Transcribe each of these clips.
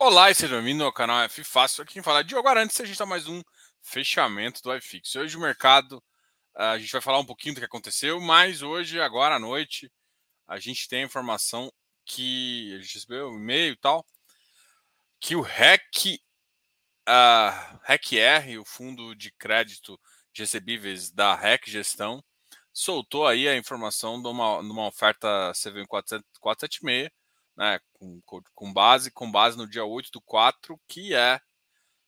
Olá e seja bem-vindo ao canal F Fácil. Aqui quem fala é Diogo Arantes a gente está mais um fechamento do iFix. Hoje o mercado, a gente vai falar um pouquinho do que aconteceu, mas hoje, agora à noite, a gente tem a informação que a gente recebeu um e-mail e tal, que o REC, uh, REC-R, o Fundo de Crédito de Recebíveis da REC Gestão, soltou aí a informação de uma, de uma oferta CVM 476, né, com, com, base com base no dia 8 do 4, que é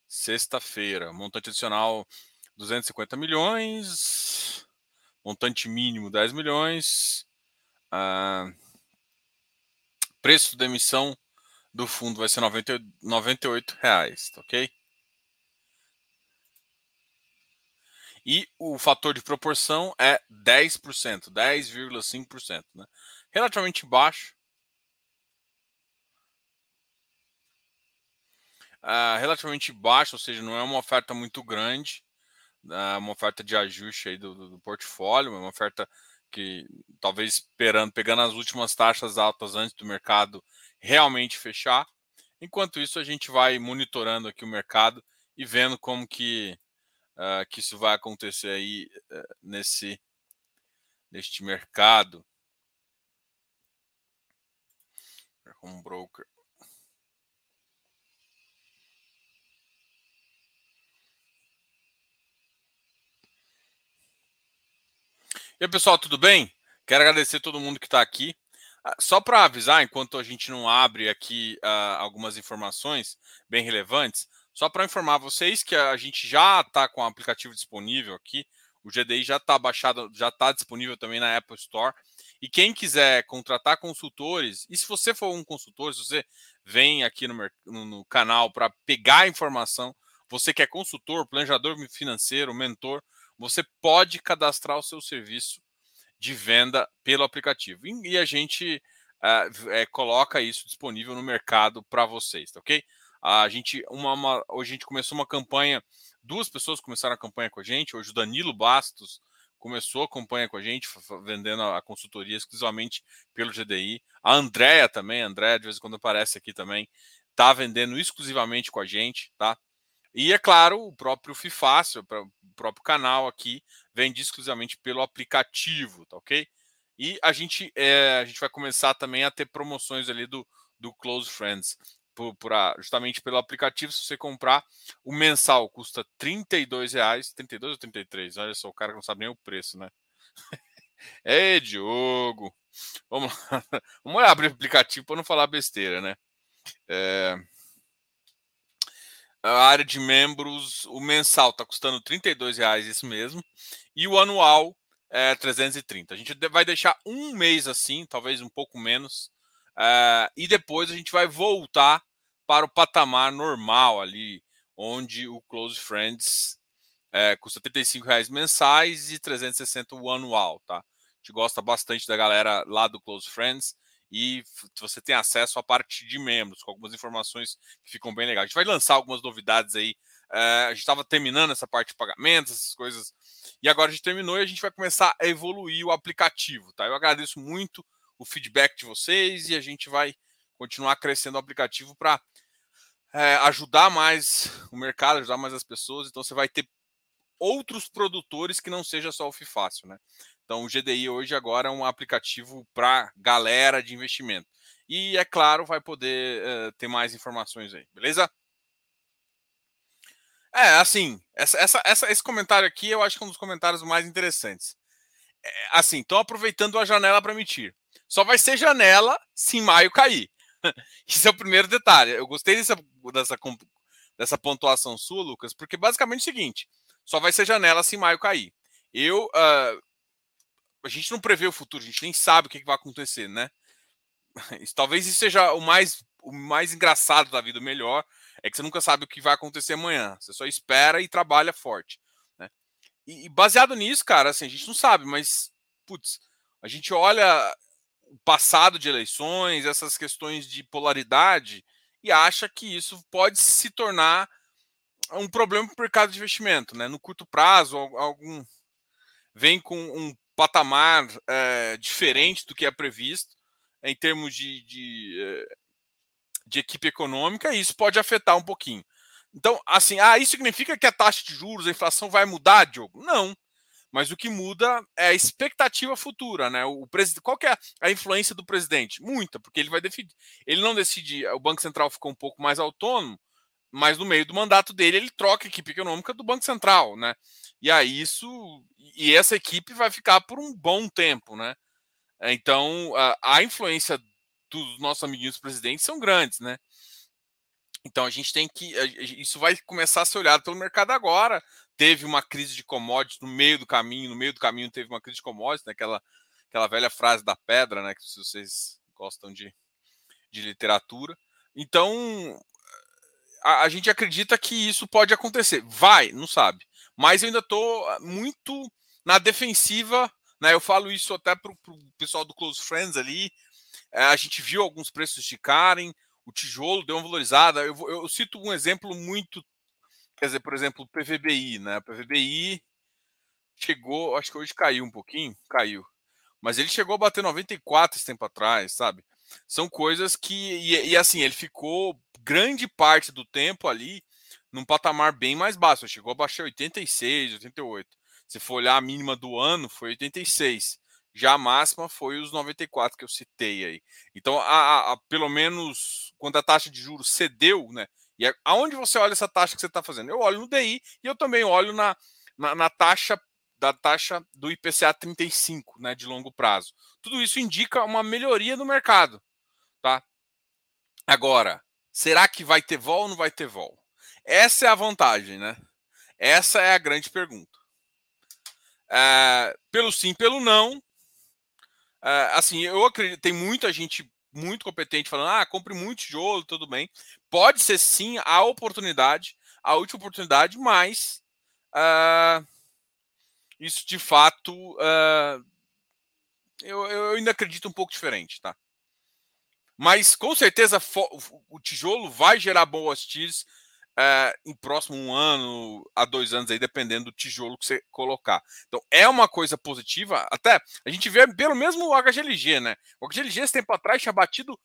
sexta-feira. Montante adicional 250 milhões, montante mínimo 10 milhões. Uh, preço da emissão do fundo vai ser 90, 98 reais, tá ok? E o fator de proporção é 10%, 10,5%. Né? Relativamente baixo, uh, relativamente baixo, ou seja, não é uma oferta muito grande, é uma oferta de ajuste aí do, do, do portfólio, é uma oferta que talvez esperando, pegando as últimas taxas altas antes do mercado realmente fechar. Enquanto isso, a gente vai monitorando aqui o mercado e vendo como que, uh, que isso vai acontecer aí uh, nesse neste mercado. Broker. E aí, pessoal, tudo bem? Quero agradecer todo mundo que está aqui. Ah, só para avisar, enquanto a gente não abre aqui uh, algumas informações bem relevantes, só para informar vocês que a gente já está com o aplicativo disponível aqui. O GDI já está baixado, já está disponível também na Apple Store. E quem quiser contratar consultores, e se você for um consultor, se você vem aqui no, no, no canal para pegar informação, você que é consultor, planejador financeiro, mentor, você pode cadastrar o seu serviço de venda pelo aplicativo. E a gente uh, é, coloca isso disponível no mercado para vocês, tá ok? A gente, uma, uma, hoje a gente começou uma campanha, duas pessoas começaram a campanha com a gente. Hoje o Danilo Bastos começou a campanha com a gente, vendendo a consultoria exclusivamente pelo GDI. A Andrea também, a Andrea de vez em quando aparece aqui também, está vendendo exclusivamente com a gente, tá? E é claro, o próprio Fifácil, o próprio canal aqui, vende exclusivamente pelo aplicativo, tá ok? E a gente, é, a gente vai começar também a ter promoções ali do, do Close Friends. Por, por a, justamente pelo aplicativo, se você comprar, o mensal custa R$ reais, 32 ou 33? Olha só, o cara não sabe nem o preço, né? É, Diogo. Vamos lá. Vamos abrir o aplicativo para não falar besteira, né? É a área de membros, o mensal está custando R$ reais isso mesmo, e o anual é 330. A gente vai deixar um mês assim, talvez um pouco menos, é, e depois a gente vai voltar para o patamar normal ali, onde o Close Friends é, custa R$ reais mensais e 360 o anual, tá? A gente gosta bastante da galera lá do Close Friends e você tem acesso à parte de membros, com algumas informações que ficam bem legais. A gente vai lançar algumas novidades aí. É, a gente estava terminando essa parte de pagamentos, essas coisas, e agora a gente terminou e a gente vai começar a evoluir o aplicativo, tá? Eu agradeço muito o feedback de vocês e a gente vai continuar crescendo o aplicativo para é, ajudar mais o mercado, ajudar mais as pessoas. Então você vai ter outros produtores que não seja só o FIFácil, né? Então, o GDI hoje agora é um aplicativo para galera de investimento. E, é claro, vai poder uh, ter mais informações aí, beleza? É, assim, essa, essa, essa, esse comentário aqui eu acho que é um dos comentários mais interessantes. É, assim, estão aproveitando a janela para emitir. Só vai ser janela se em maio cair. Isso é o primeiro detalhe. Eu gostei dessa, dessa, dessa pontuação sua, Lucas, porque basicamente é o seguinte: só vai ser janela se em maio cair. Eu, uh, a gente não prevê o futuro, a gente nem sabe o que, vai acontecer, né? Talvez isso seja o mais, o mais engraçado da vida, o melhor, é que você nunca sabe o que vai acontecer amanhã. Você só espera e trabalha forte. Né? E, e baseado nisso, cara, assim, a gente não sabe, mas, putz, a gente olha o passado de eleições, essas questões de polaridade, e acha que isso pode se tornar um problema para o mercado de investimento, né? No curto prazo, algum vem com um patamar é, diferente do que é previsto em termos de, de, eh, de equipe econômica e isso pode afetar um pouquinho. Então, assim, ah, isso significa que a taxa de juros, a inflação vai mudar, Diogo? Não. Mas o que muda é a expectativa futura, né? O presidente, qual que é a influência do presidente? Muita, porque ele vai decidir. Ele não decide, o Banco Central ficou um pouco mais autônomo, mas no meio do mandato dele ele troca a equipe econômica do Banco Central, né? E aí isso e essa equipe vai ficar por um bom tempo, né? Então a, a influência dos nossos amiguinhos presidentes são grandes, né? Então a gente tem que. Isso vai começar a ser olhado pelo mercado agora. Teve uma crise de commodities no meio do caminho, no meio do caminho teve uma crise de commodities, né? aquela, aquela velha frase da pedra, né? Que se vocês gostam de, de literatura. Então a, a gente acredita que isso pode acontecer. Vai, não sabe. Mas eu ainda estou muito na defensiva. Né? Eu falo isso até para o pessoal do Close Friends ali. É, a gente viu alguns preços esticarem o tijolo deu uma valorizada. Eu, eu, cito um exemplo muito, quer dizer, por exemplo, o PVBI, né? O PVBI chegou, acho que hoje caiu um pouquinho, caiu, mas ele chegou a bater 94 esse tempo atrás, sabe? São coisas que, e, e assim, ele ficou grande parte do tempo ali num patamar bem mais baixo, chegou a baixar 86, 88. Se for olhar a mínima do ano, foi 86. Já a máxima foi os 94 que eu citei aí. Então, a, a, pelo menos quando a taxa de juros cedeu, né? E é, aonde você olha essa taxa que você está fazendo? Eu olho no DI e eu também olho na, na, na, taxa da taxa do IPCA 35, né, de longo prazo. Tudo isso indica uma melhoria no mercado, tá? Agora, será que vai ter vol ou não vai ter vol? Essa é a vantagem, né? Essa é a grande pergunta. É, pelo sim, pelo não, Uh, assim, eu acredito, tem muita gente muito competente falando, ah, compre muito tijolo, tudo bem. Pode ser sim a oportunidade, a última oportunidade, mas uh, isso de fato eu, eu ainda acredito um pouco diferente, tá? Mas com certeza o tijolo vai gerar boas tiras é, em próximo um ano a dois anos aí, dependendo do tijolo que você colocar. Então é uma coisa positiva. Até a gente vê pelo mesmo HGLG, né? O HGLG esse tempo atrás tinha batido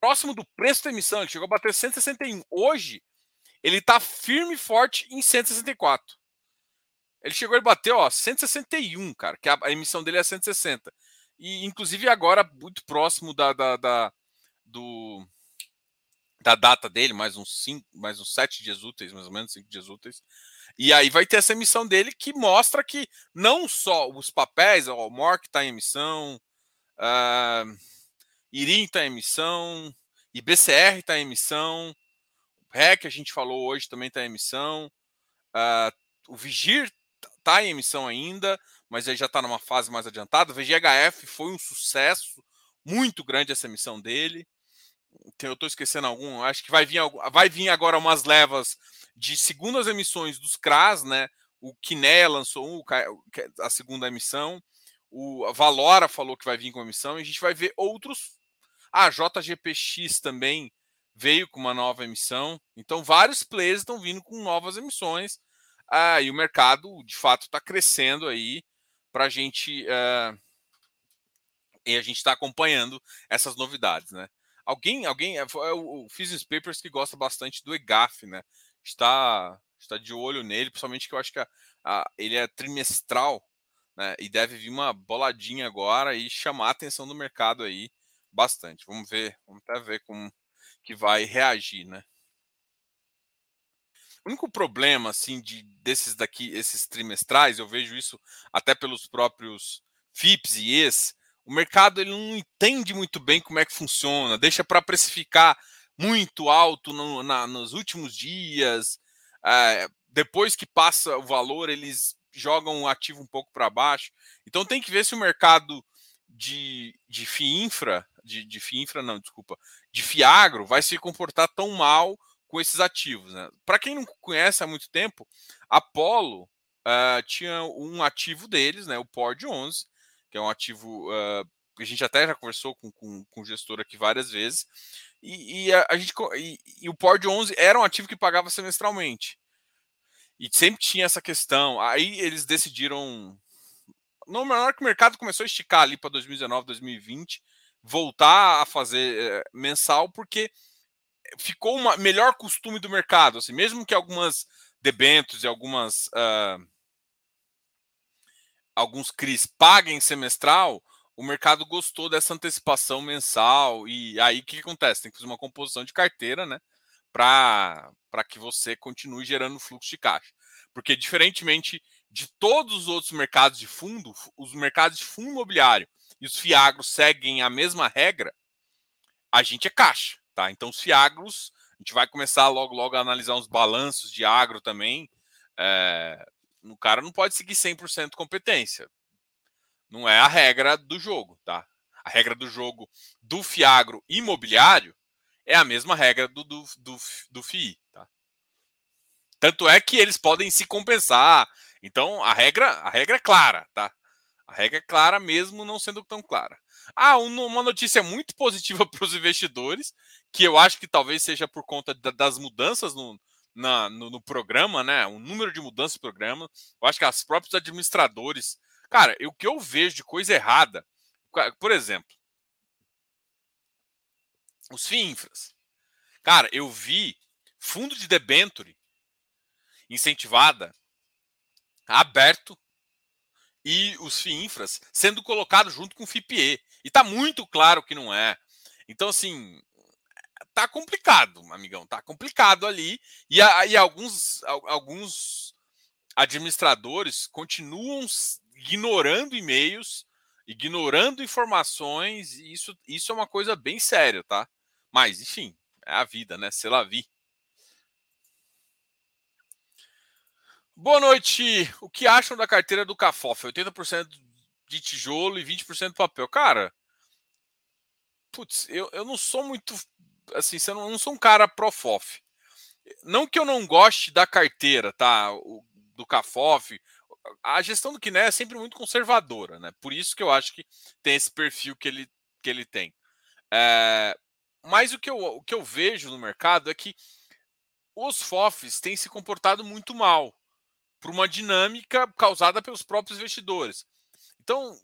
próximo do preço da emissão, ele chegou a bater 161. Hoje ele está firme e forte em 164. Ele chegou e bateu, ó, 161, cara, que a, a, emissão dele é 160. E inclusive agora muito próximo da, da, da do da data dele, mais uns cinco, mais uns sete dias úteis, mais ou menos cinco dias úteis. E aí vai ter essa emissão dele que mostra que não só os papéis, o MORC está em emissão, uh, IRIM está em emissão, IBCR está em emissão, o REC a gente falou hoje também está em emissão, uh, o Vigir está em emissão ainda, mas ele já está numa fase mais adiantada. O VGHF foi um sucesso muito grande essa emissão dele eu estou esquecendo algum, acho que vai vir, vai vir agora umas levas de segundas emissões dos CRAS, né? O Kinea lançou a segunda emissão, o Valora falou que vai vir com emissão, e a gente vai ver outros. A ah, JGPX também veio com uma nova emissão. Então, vários players estão vindo com novas emissões. Ah, e o mercado, de fato, está crescendo aí para a gente. Uh, e a gente está acompanhando essas novidades, né? Alguém, alguém, é, é o Physics Papers que gosta bastante do EGAF, né? Está, está de olho nele, principalmente que eu acho que a, a, ele é trimestral, né? E deve vir uma boladinha agora e chamar a atenção do mercado aí bastante. Vamos ver, vamos até ver como que vai reagir, né? O único problema, assim, de desses daqui, esses trimestrais, eu vejo isso até pelos próprios FIPS e ES, o mercado ele não entende muito bem como é que funciona, deixa para precificar muito alto no, na, nos últimos dias. É, depois que passa o valor, eles jogam o ativo um pouco para baixo. Então tem que ver se o mercado de, de FIINFRA, de, de FIINFRA não, desculpa, de FIAGRO vai se comportar tão mal com esses ativos. Né? Para quem não conhece há muito tempo, Apollo uh, tinha um ativo deles, né, o PORD 11, que é um ativo uh, que a gente até já conversou com, com, com o gestor aqui várias vezes. E, e a, a, gente e, e o POR de 11 era um ativo que pagava semestralmente. E sempre tinha essa questão. Aí eles decidiram. No menor que o mercado começou a esticar ali para 2019, 2020, voltar a fazer é, mensal, porque ficou uma melhor costume do mercado, assim, mesmo que algumas debentos e algumas uh, alguns CRIs paguem semestral, o mercado gostou dessa antecipação mensal e aí o que, acontece? Tem que fazer uma composição de carteira, né, para que você continue gerando fluxo de caixa. Porque diferentemente de todos os outros mercados de fundo, os mercados de fundo imobiliário e os fiagros seguem a mesma regra, a gente é caixa, tá? Então os fiagros, a gente vai começar logo logo a analisar uns balanços de agro também. É, o cara não pode seguir 100% competência. Não é a regra do jogo, tá? A regra do jogo do fiagro imobiliário é a mesma regra do, do, do, do FII, tá? Tanto é que eles podem se compensar. Então a regra, a regra é clara, tá? A regra é clara mesmo não sendo tão clara. Ah, uma notícia muito positiva para os investidores, que eu acho que talvez seja por conta das mudanças no, na, no, no, programa, né? O número de mudanças no programa. Eu acho que as próprios administradores. Cara, o que eu vejo de coisa errada, por exemplo, os FIINFRAs. Cara, eu vi fundo de debenture incentivada aberto e os FIINFRAs sendo colocados junto com o FIPE. E está muito claro que não é. Então, assim, tá complicado, amigão. Tá complicado ali. E, e alguns, alguns administradores continuam ignorando e-mails, ignorando informações. E isso, isso é uma coisa bem séria, tá? Mas, enfim, é a vida, né? Se lá vi. Boa noite. O que acham da carteira do Cafof? 80% de tijolo e 20% de papel. Cara, putz, eu, eu não sou muito. Assim, eu não, sou um cara profof. Não que eu não goste da carteira, tá? O, do Cafof. A gestão do Kiné é sempre muito conservadora, né? Por isso que eu acho que tem esse perfil que ele, que ele tem. É, mas o que, eu, o que eu vejo no mercado é que os FOFs têm se comportado muito mal por uma dinâmica causada pelos próprios investidores. Então,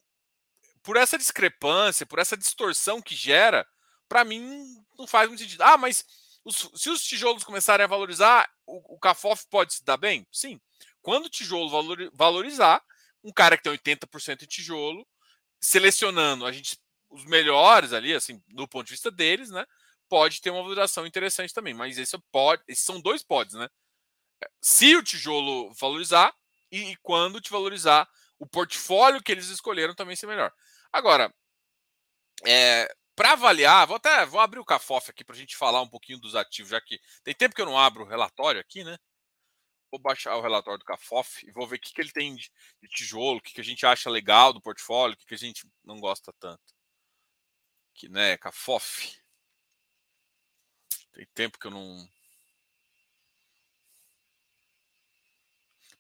por essa discrepância, por essa distorção que gera, para mim não faz muito sentido. Ah, mas os, se os tijolos começarem a valorizar, o, o CAFOF pode se dar bem? Sim. Quando o tijolo valor, valorizar, um cara que tem 80% de tijolo, selecionando a gente os melhores ali, assim, do ponto de vista deles, né? Pode ter uma valorização interessante também. Mas esse pode, esses são dois pods, né? se o tijolo valorizar e, e quando te valorizar, o portfólio que eles escolheram também ser melhor. Agora, é, para avaliar, vou até vou abrir o Cafof aqui para a gente falar um pouquinho dos ativos, já que tem tempo que eu não abro o relatório aqui, né? Vou baixar o relatório do Cafof e vou ver o que, que ele tem de, tijolo, o que, que a gente acha legal do portfólio, o que, que a gente não gosta tanto. Que, né, Cafof. Tem tempo que eu não,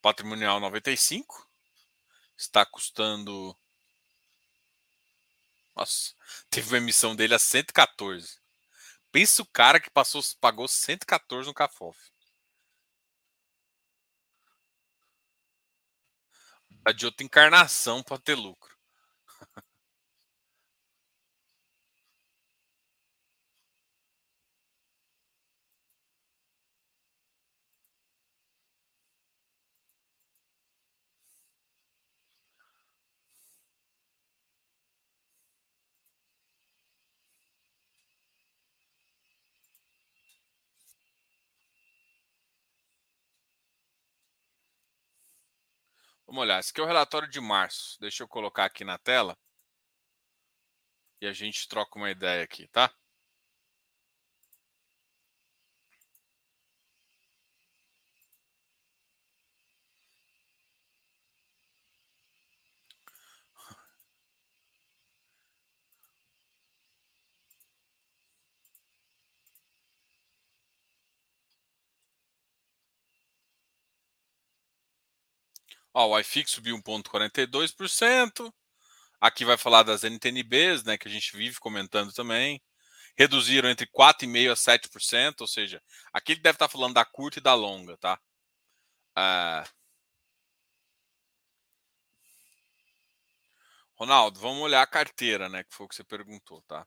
patrimonial 95. Está custando. Nossa, teve uma emissão dele a 114. Pensa o cara que passou, pagou 114 no Cafof. De outra encarnação para ter lucro. Vamos olhar. Esse aqui é o relatório de março. Deixa eu colocar aqui na tela. E a gente troca uma ideia aqui, tá? Ó, o iFix subiu 1,42%. Aqui vai falar das NTNBs, né, que a gente vive comentando também. Reduziram entre 4,5% a 7%, ou seja, aqui ele deve estar falando da curta e da longa, tá? Ah... Ronaldo, vamos olhar a carteira, né, que foi o que você perguntou, tá?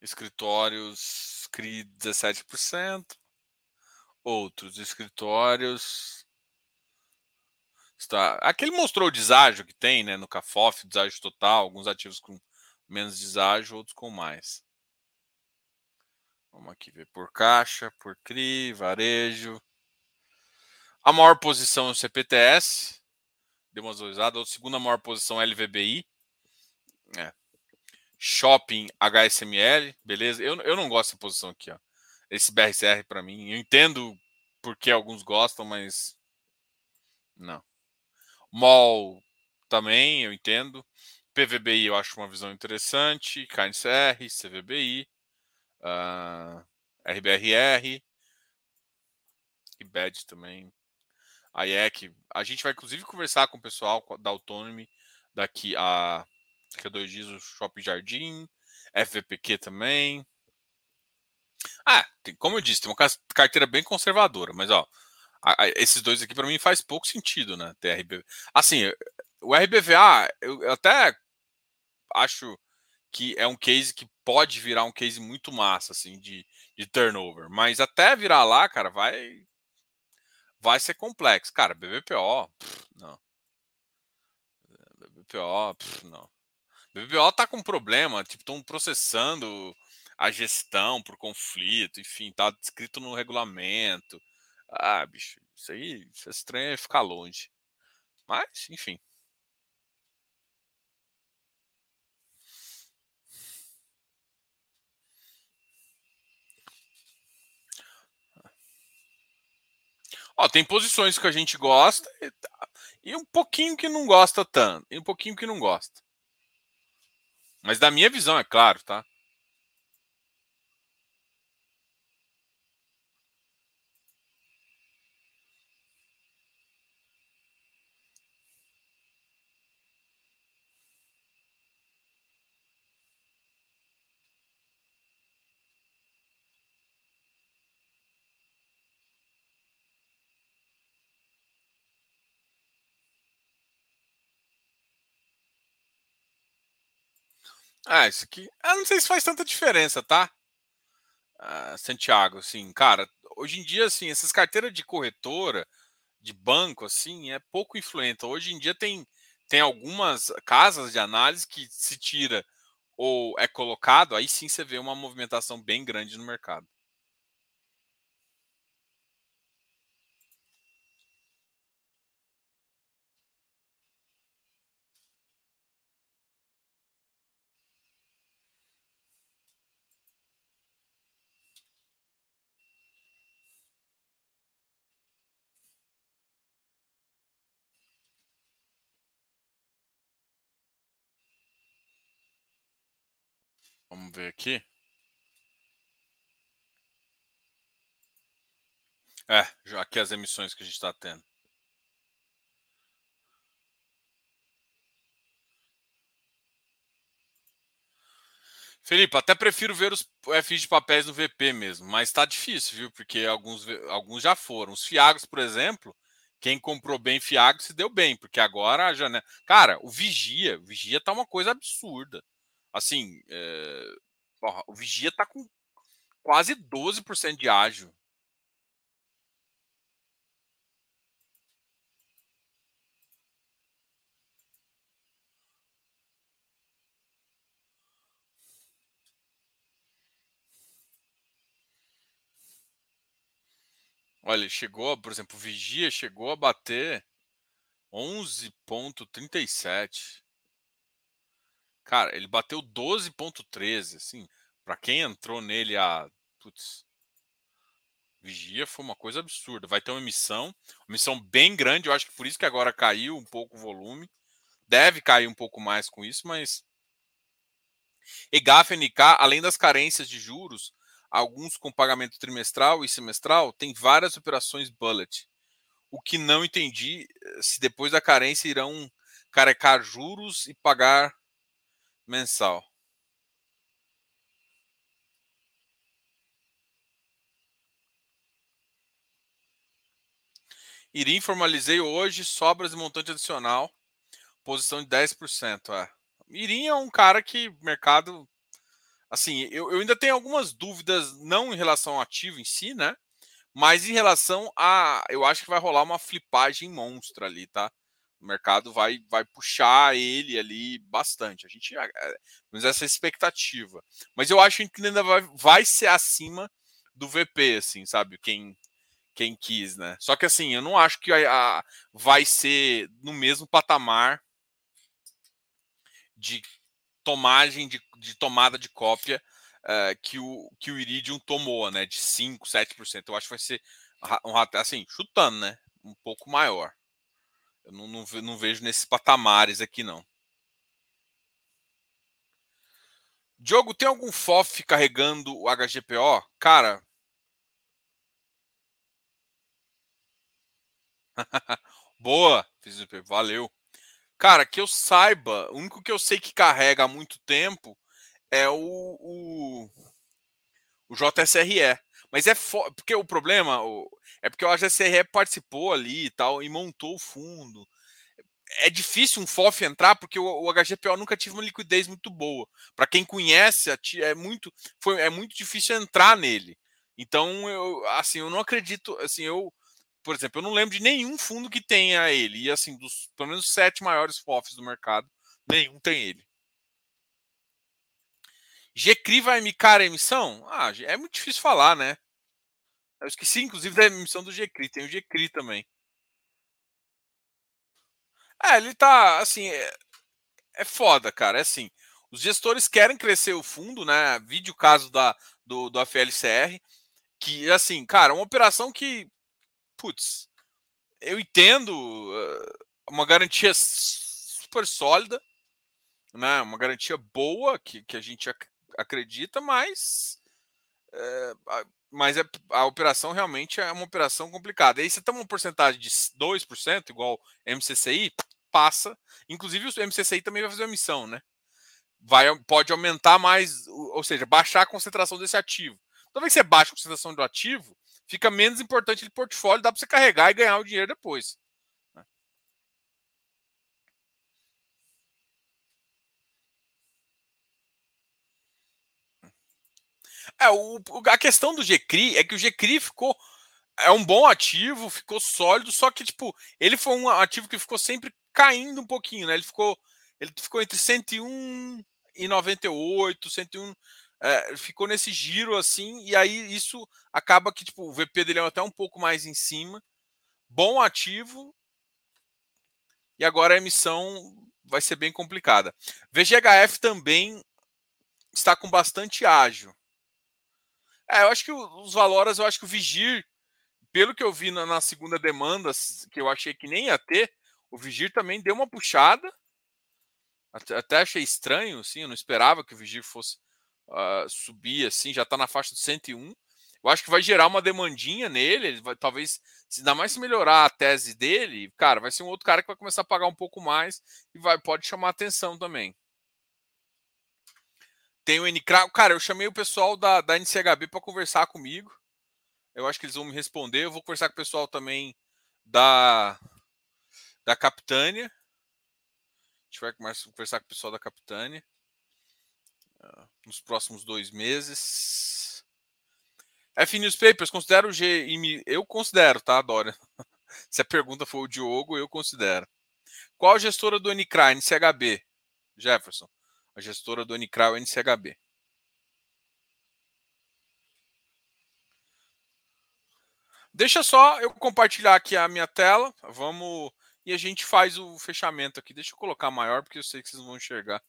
Escritórios CRI 17%. Outros escritórios. Está... Aqui ele mostrou o deságio que tem né, no CAFOF, deságio total, alguns ativos com menos deságio, outros com mais. Vamos aqui ver por caixa, por CRI, varejo. A maior posição é o CPTS, deu uma valorizada. A segunda maior posição é LVBI. É. Shopping HSML, beleza. Eu, eu não gosto dessa posição aqui, ó. Esse BRCR para mim. Eu entendo porque alguns gostam, mas não. MOL também, eu entendo. PVBI eu acho uma visão interessante. KNCR, CVBI, uh, RBRR, IBED também. A IEC. A gente vai inclusive conversar com o pessoal da Autonomy daqui a, daqui a dois dias, o Shopping Jardim, FVPQ também. Ah, tem, como eu disse, tem uma carteira bem conservadora, mas ó, a, a, esses dois aqui para mim faz pouco sentido, né? TRB. Assim, o RBVA, eu até acho que é um case que pode virar um case muito massa, assim, de, de turnover. Mas até virar lá, cara, vai vai ser complexo. Cara, BBPO, pff, não. BBPO, pff, não. BBPO tá com problema, tipo, estão processando a gestão por conflito, enfim, tá descrito no regulamento. Ah, bicho, isso aí, isso é estranho é ficar longe. Mas, enfim. Ó, tem posições que a gente gosta e, e um pouquinho que não gosta tanto, e um pouquinho que não gosta. Mas da minha visão, é claro, tá? Ah, isso aqui. Eu não sei se faz tanta diferença, tá? Ah, Santiago, assim, cara, hoje em dia, assim, essas carteiras de corretora, de banco, assim, é pouco influente. Hoje em dia tem, tem algumas casas de análise que se tira ou é colocado, aí sim você vê uma movimentação bem grande no mercado. Vamos ver aqui. É, já aqui as emissões que a gente está tendo. Felipe, até prefiro ver os FIs de papéis no VP mesmo, mas tá difícil, viu? Porque alguns, alguns já foram. Os Fiagos, por exemplo, quem comprou bem Fiagos se deu bem, porque agora a janela. Cara, o Vigia, o Vigia tá uma coisa absurda. Assim, é... Porra, o Vigia tá com quase 12% de ágio. Olha, chegou, por exemplo, o Vigia chegou a bater 11,37. Cara, ele bateu 12,13. Assim, para quem entrou nele a. Putz, Vigia foi uma coisa absurda. Vai ter uma emissão, uma emissão bem grande. Eu acho que por isso que agora caiu um pouco o volume. Deve cair um pouco mais com isso, mas. EGAF NK, além das carências de juros, alguns com pagamento trimestral e semestral, tem várias operações bullet. O que não entendi eh, se depois da carência irão carecar juros e pagar mensal. Irim formalizei hoje, sobras e montante adicional, posição de 10%. É. Irim é um cara que mercado assim, eu, eu ainda tenho algumas dúvidas, não em relação ao ativo em si, né? Mas em relação a. Eu acho que vai rolar uma flipagem monstra ali, tá? O mercado vai, vai puxar ele ali bastante. A gente temos essa expectativa. Mas eu acho que ainda vai, vai ser acima do VP, assim, sabe? Quem, quem quis, né? Só que assim, eu não acho que a, a vai ser no mesmo patamar de tomagem de, de tomada de cópia uh, que, o, que o Iridium tomou, né? De 5, 7%. Eu acho que vai ser um assim, chutando, né? Um pouco maior. Eu não, não, não vejo nesses patamares aqui, não. Diogo, tem algum FOF carregando o HGPO? Cara. Boa, valeu. Cara, que eu saiba, o único que eu sei que carrega há muito tempo é o, o, o JSRE. Mas é fo... porque o problema é porque o JSRE participou ali e tal e montou o fundo. É difícil um FOF entrar porque o, o HGPO nunca tive uma liquidez muito boa. Para quem conhece, é muito, foi, é muito difícil entrar nele. Então, eu, assim, eu não acredito, assim, eu por exemplo, eu não lembro de nenhum fundo que tenha ele. E assim, dos pelo menos sete maiores FOFs do mercado, nenhum tem ele. GCRI vai emicar a emissão? Ah, é muito difícil falar, né? Eu esqueci, inclusive, da emissão do GCRI. Tem o GCRI também. É, ele tá, assim, é, é foda, cara. É assim, os gestores querem crescer o fundo, né? Vídeo caso da, do, do AFLCR, que, assim, cara, uma operação que putz, eu entendo uh, uma garantia super sólida, né? Uma garantia boa que, que a gente acredita, mas é, mas é, a operação realmente é uma operação complicada. E aí você tem uma porcentagem de 2%, igual MCCI, passa. Inclusive o MCCI também vai fazer uma emissão, né? Vai, pode aumentar mais, ou seja, baixar a concentração desse ativo. Toda vez que você baixa a concentração do ativo, fica menos importante de portfólio, dá para você carregar e ganhar o dinheiro depois. Né? É, o, a questão do GCRI é que o GCRI ficou. É um bom ativo, ficou sólido, só que, tipo, ele foi um ativo que ficou sempre caindo um pouquinho, né? Ele ficou, ele ficou entre 101 e 98, 101 é, ficou nesse giro assim, e aí isso acaba que tipo, o VP dele é até um pouco mais em cima, bom ativo, e agora a emissão vai ser bem complicada. VGHF também está com bastante ágil. É, eu acho que os valores, eu acho que o Vigir, pelo que eu vi na, na segunda demanda, que eu achei que nem ia ter, o Vigir também deu uma puxada. Até, até achei estranho, assim, eu não esperava que o Vigir fosse uh, subir assim, já está na faixa de 101. Eu acho que vai gerar uma demandinha nele. Ele vai, talvez, se ainda mais se melhorar a tese dele, cara, vai ser um outro cara que vai começar a pagar um pouco mais e vai pode chamar atenção também. Tem o NCRA. Cara, eu chamei o pessoal da, da NCHB para conversar comigo. Eu acho que eles vão me responder. Eu vou conversar com o pessoal também da, da Capitânia. A gente vai conversar com o pessoal da Capitânia nos próximos dois meses. F Newspapers, considero o GM. Eu considero, tá, Dória? Se a pergunta for o Diogo, eu considero. Qual gestora do NCRA, NCHB? Jefferson. A gestora do o NCHB. Deixa só eu compartilhar aqui a minha tela. Vamos. E a gente faz o fechamento aqui. Deixa eu colocar maior, porque eu sei que vocês vão enxergar.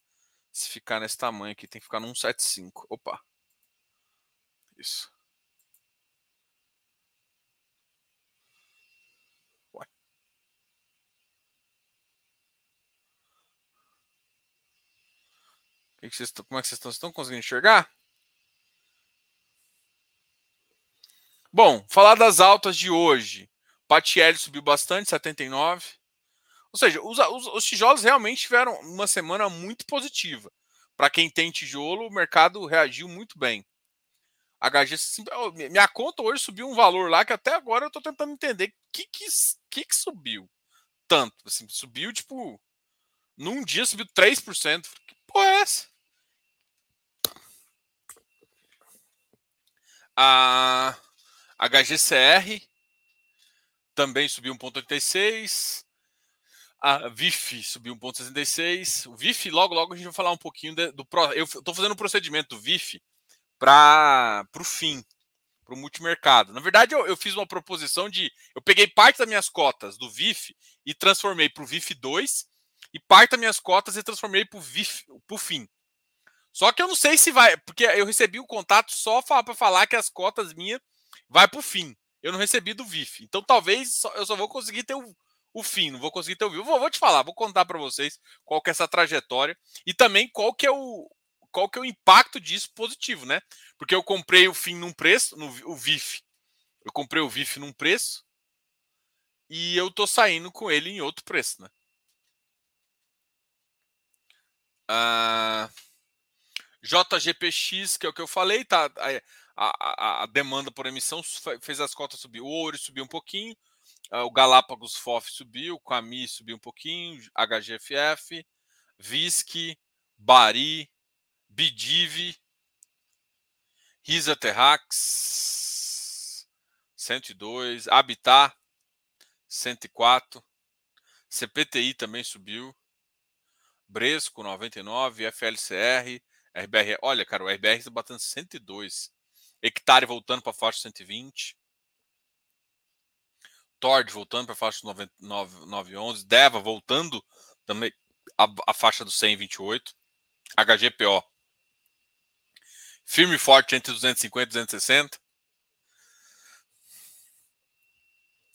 Se ficar nesse tamanho aqui, tem que ficar num 175. Opa. Isso. Que vocês, como é que vocês estão, estão conseguindo enxergar? Bom, falar das altas de hoje. Patielli subiu bastante, 79. Ou seja, os, os, os tijolos realmente tiveram uma semana muito positiva. Para quem tem tijolo, o mercado reagiu muito bem. HG, minha conta hoje subiu um valor lá que até agora eu estou tentando entender o que que, que que subiu tanto. Assim, subiu, tipo, num dia subiu 3%. Que porra é essa? A HGCR também subiu 1,86. A VIF subiu 1,66. O VIF, logo, logo a gente vai falar um pouquinho de, do. Eu estou fazendo um procedimento do VIF para o fim, para o multimercado. Na verdade, eu, eu, fiz uma proposição de. Eu peguei parte das minhas cotas do VIF e transformei para o VIF 2 e parte das minhas cotas e transformei para o fim. Só que eu não sei se vai, porque eu recebi o contato só para falar que as cotas minhas vai para o fim. Eu não recebi do VIF. Então talvez eu só vou conseguir ter o, o fim, não vou conseguir ter o vivo. Vou, vou te falar, vou contar para vocês qual que é essa trajetória e também qual que é o qual que é o impacto disso positivo, né? Porque eu comprei o fim num preço, no o VIF. Eu comprei o VIF num preço e eu tô saindo com ele em outro preço, né? Ah, JGPX, que é o que eu falei, tá? A, a, a demanda por emissão fez as cotas subir. O ouro subiu um pouquinho, ah, o Galápagos FOF subiu, o Cami subiu um pouquinho, HGFF, VISC, Bari, Bidiv, Risa Terrax, 102, Habitat, 104, CPTI também subiu, Bresco, 99, FLCR, RBR. Olha, cara, o RBR está batendo 102. Hectare voltando para a faixa 120. Tord voltando para a faixa 911, Deva voltando também a, a faixa do 128, HGPO firme e forte entre 250 e 260.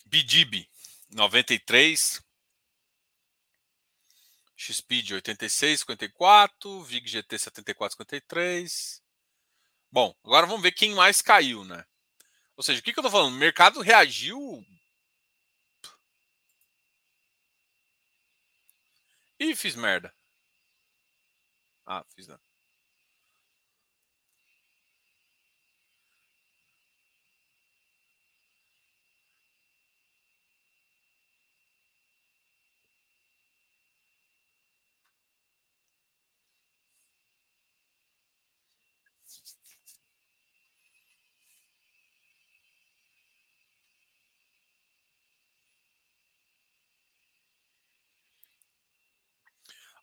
Bidib 93, XPID 86, 54, VIG GT 74, 53. Bom, agora vamos ver quem mais caiu, né? Ou seja, o que, que eu tô falando? O mercado reagiu Ih, fiz merda. Ah, fiz não.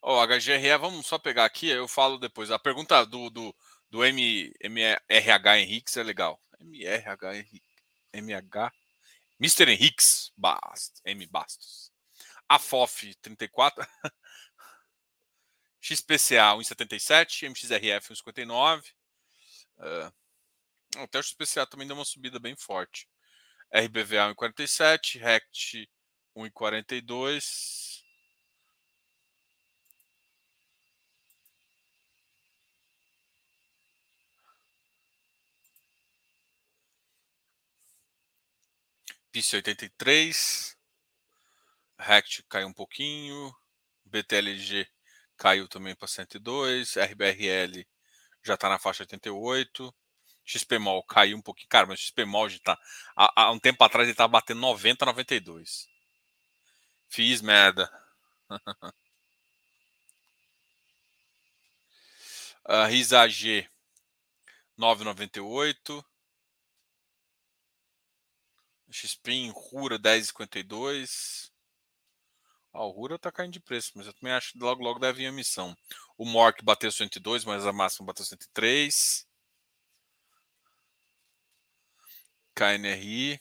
Ó, oh, HGRE, vamos só pegar aqui, eu falo depois. A pergunta do, do, do MRH Henriques é legal. MRH Henrique, MH, Mr. Henriques, Bastos, M Bastos. A FOF 34, XPCA 1,77, MXRF 1,59. Uh, até o XPCA também deu uma subida bem forte. RBVA 1,47, RECT 1,42. PIS 83, RECT caiu um pouquinho, BTLG caiu também para 102, RBRL já está na faixa 88, XPMOL caiu um pouquinho, cara, mas XPMOL já está, há, há, um tempo atrás ele estava batendo 90, 92. Fiz merda. uh, RISA G 998. XPIN, Rura 10,52. Ah, o Rura tá caindo de preço, mas eu também acho que logo logo deve vir a missão. O Mork bateu 102, mas a máxima bateu 103. KNRI.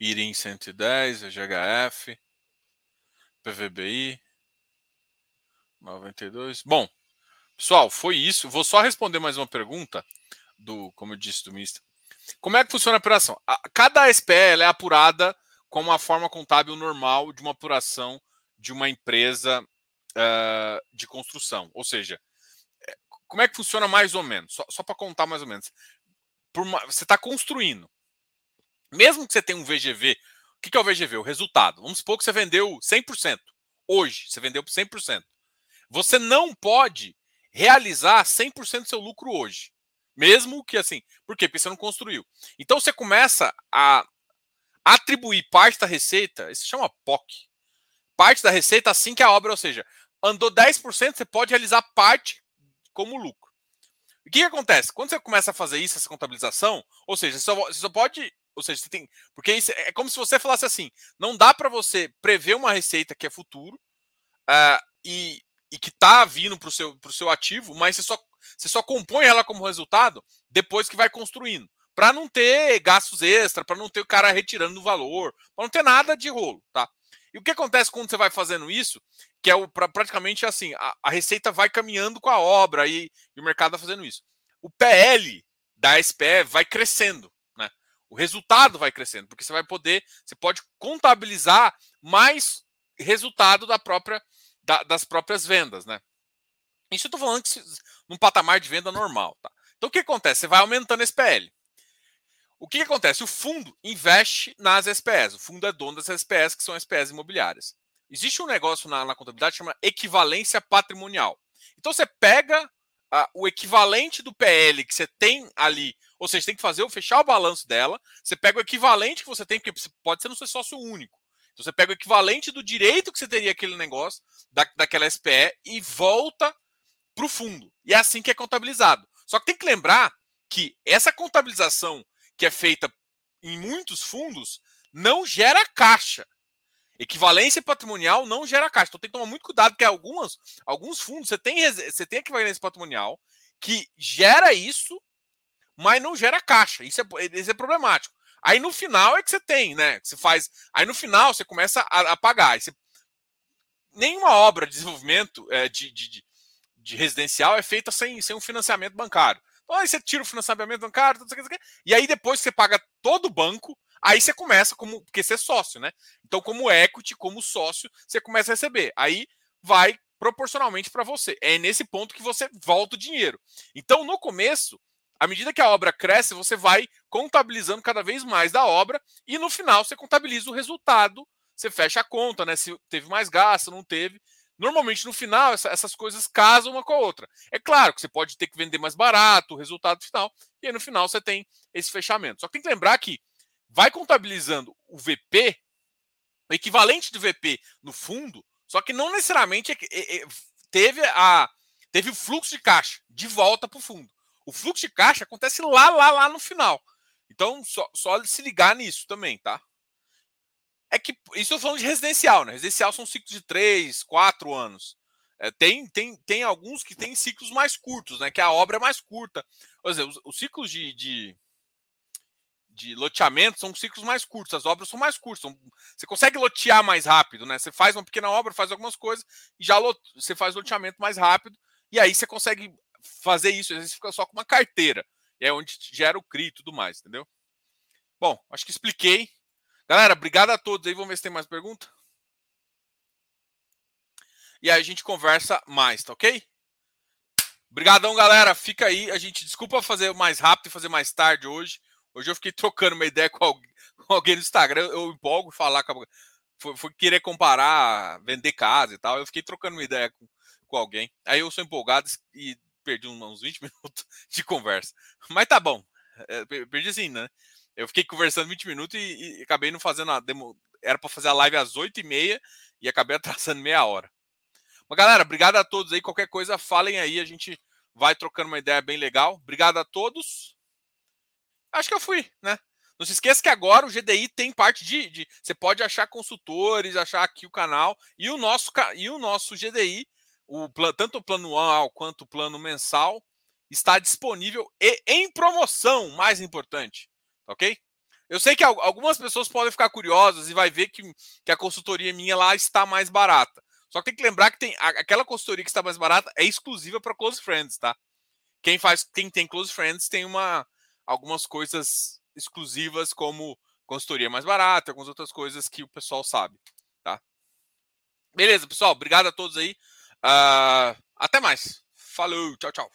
Irim 110, VGHF, PVBI 92. Bom, Pessoal, foi isso. Vou só responder mais uma pergunta do, como eu disse, do Mister. Como é que funciona a apuração? Cada SPE é apurada com uma forma contábil normal de uma apuração de uma empresa uh, de construção. Ou seja, é, como é que funciona mais ou menos? Só, só para contar mais ou menos. Uma, você está construindo. Mesmo que você tenha um VGV, o que, que é o VGV? O resultado. Vamos supor que você vendeu 100%. Hoje, você vendeu por 100%. Você não pode realizar 100% do seu lucro hoje. Mesmo que assim. Por quê? Porque você não construiu. Então você começa a atribuir parte da receita, isso se chama POC. Parte da receita assim que a obra, ou seja, andou 10%, você pode realizar parte como lucro. O que, que, acontece? Quando você começa a fazer isso, essa contabilização, ou seja, você só, você só pode. Ou seja, você tem. Porque isso é como se você falasse assim: não dá para você prever uma receita que é futuro uh, e, e que está vindo para o seu, seu ativo, mas você só, você só compõe ela como resultado depois que vai construindo. Para não ter gastos extra, para não ter o cara retirando o valor, para não ter nada de rolo, tá? E o que acontece quando você vai fazendo isso? Que é o, pra, praticamente assim, a, a, receita vai caminhando com a obra e, e o mercado vai fazendo isso. O PL da SPE vai crescendo, né? O resultado vai crescendo, porque você vai poder, você pode contabilizar mais resultado da própria, da, das próprias vendas, né? Isso eu estou falando que, num patamar de venda normal, tá? Então o que acontece? Você vai aumentando esse PL. O que, que, acontece? O fundo investe nas SPEs. O fundo é dono das SPEs, que são SPEs imobiliárias. Existe um negócio na, na contabilidade que chama equivalência patrimonial. Então você pega o equivalente do PL que você tem ali, ou seja, tem que fazer fechar o balanço dela. Você pega o equivalente que você tem, porque pode ser no seu sócio único. Então você pega o equivalente do direito que você teria aquele negócio, da, daquela SPE, e volta para o fundo. E é assim que é contabilizado. Só que tem que lembrar que essa contabilização que é feita em muitos fundos, não gera caixa. Equivalência patrimonial não gera caixa. Então tem que tomar muito cuidado, porque algumas, alguns fundos você tem, você tem equivalência patrimonial que gera isso, mas não gera caixa. Isso é, isso é problemático. Aí no final é que você tem, né? Você faz. Aí no final você começa a, a pagar. Você, nenhuma obra de desenvolvimento é, de, de, de, residencial é feita sem, sem um financiamento bancário. Aí você tira o financiamento bancário, tudo isso e aí depois você paga todo o banco, aí você começa como. Porque você é sócio, né? Então, como equity, como sócio, você começa a receber. Aí vai proporcionalmente para você. É nesse ponto que você volta o dinheiro. Então, no começo, à medida que a obra cresce, você vai contabilizando cada vez mais da obra e no final você contabiliza o resultado, você fecha a conta, né? Se teve mais gasto, não teve. Normalmente, no final, essa, essas coisas casam uma com a outra. É claro que você pode ter que vender mais barato, o resultado final, e aí no final você tem esse fechamento. Só que tem que lembrar que vai contabilizando o VP, o equivalente do VP no fundo, só que não necessariamente é, é, é, teve, a, teve o fluxo de caixa de volta para o fundo. O fluxo de caixa acontece lá, lá, lá no final. Então, só, só se ligar nisso também, tá? É que isso eu falando de residencial, né? Residencial são ciclos de 3, 4 anos. É, tem, tem, tem alguns que têm ciclos mais curtos, né? Que a obra é mais curta. Por exemplo, os, os ciclos de, de, de, loteamento são ciclos mais curtos, as obras são mais curtas. São, você consegue lotear mais rápido, né? Você faz uma pequena obra, faz algumas coisas e já lot, você faz loteamento mais rápido, e aí você consegue fazer isso, às vezes fica só com uma carteira. E é onde gera o CRI e tudo mais, entendeu? Bom, acho que expliquei. Galera, obrigado a todos aí. Vamos ver se tem mais pergunta. E aí a gente conversa mais, tá ok? Obrigadão, galera. Fica aí. A gente desculpa fazer mais rápido e fazer mais tarde hoje. Hoje eu fiquei trocando uma ideia com alguém, no Instagram. Eu empolgo falar com. Foi, foi, querer comparar, vender casa e tal. Eu fiquei trocando uma ideia com, com alguém. Aí eu sou empolgado e perdi uns 20 minutos de conversa. Mas tá bom. É, perdi assim, né? Eu fiquei conversando 20 minutos e, e acabei não fazendo a demo. Era para fazer a live às 8h30 e acabei atrasando meia hora. Mas, galera, obrigado a todos aí. Qualquer coisa, falem aí. A gente vai trocando uma ideia bem legal. Obrigado a todos. Acho que eu fui, né? Não se esqueça que agora o GDI tem parte de, de, Você pode achar consultores, achar aqui o canal e o nosso, e o nosso GDI, o, tanto o plano anual quanto o plano mensal, está disponível e em promoção, mais importante ok? Eu sei que algumas pessoas podem ficar curiosas e vai ver que, que a consultoria minha lá está mais barata. Só que tem que lembrar que tem aquela consultoria que está mais barata é exclusiva para close friends, tá? Quem faz, quem tem close friends tem uma algumas coisas exclusivas como consultoria mais barata, algumas outras coisas que o pessoal sabe, tá? Beleza, pessoal. Obrigado a todos aí. Uh, até mais. Falou, tchau, tchau.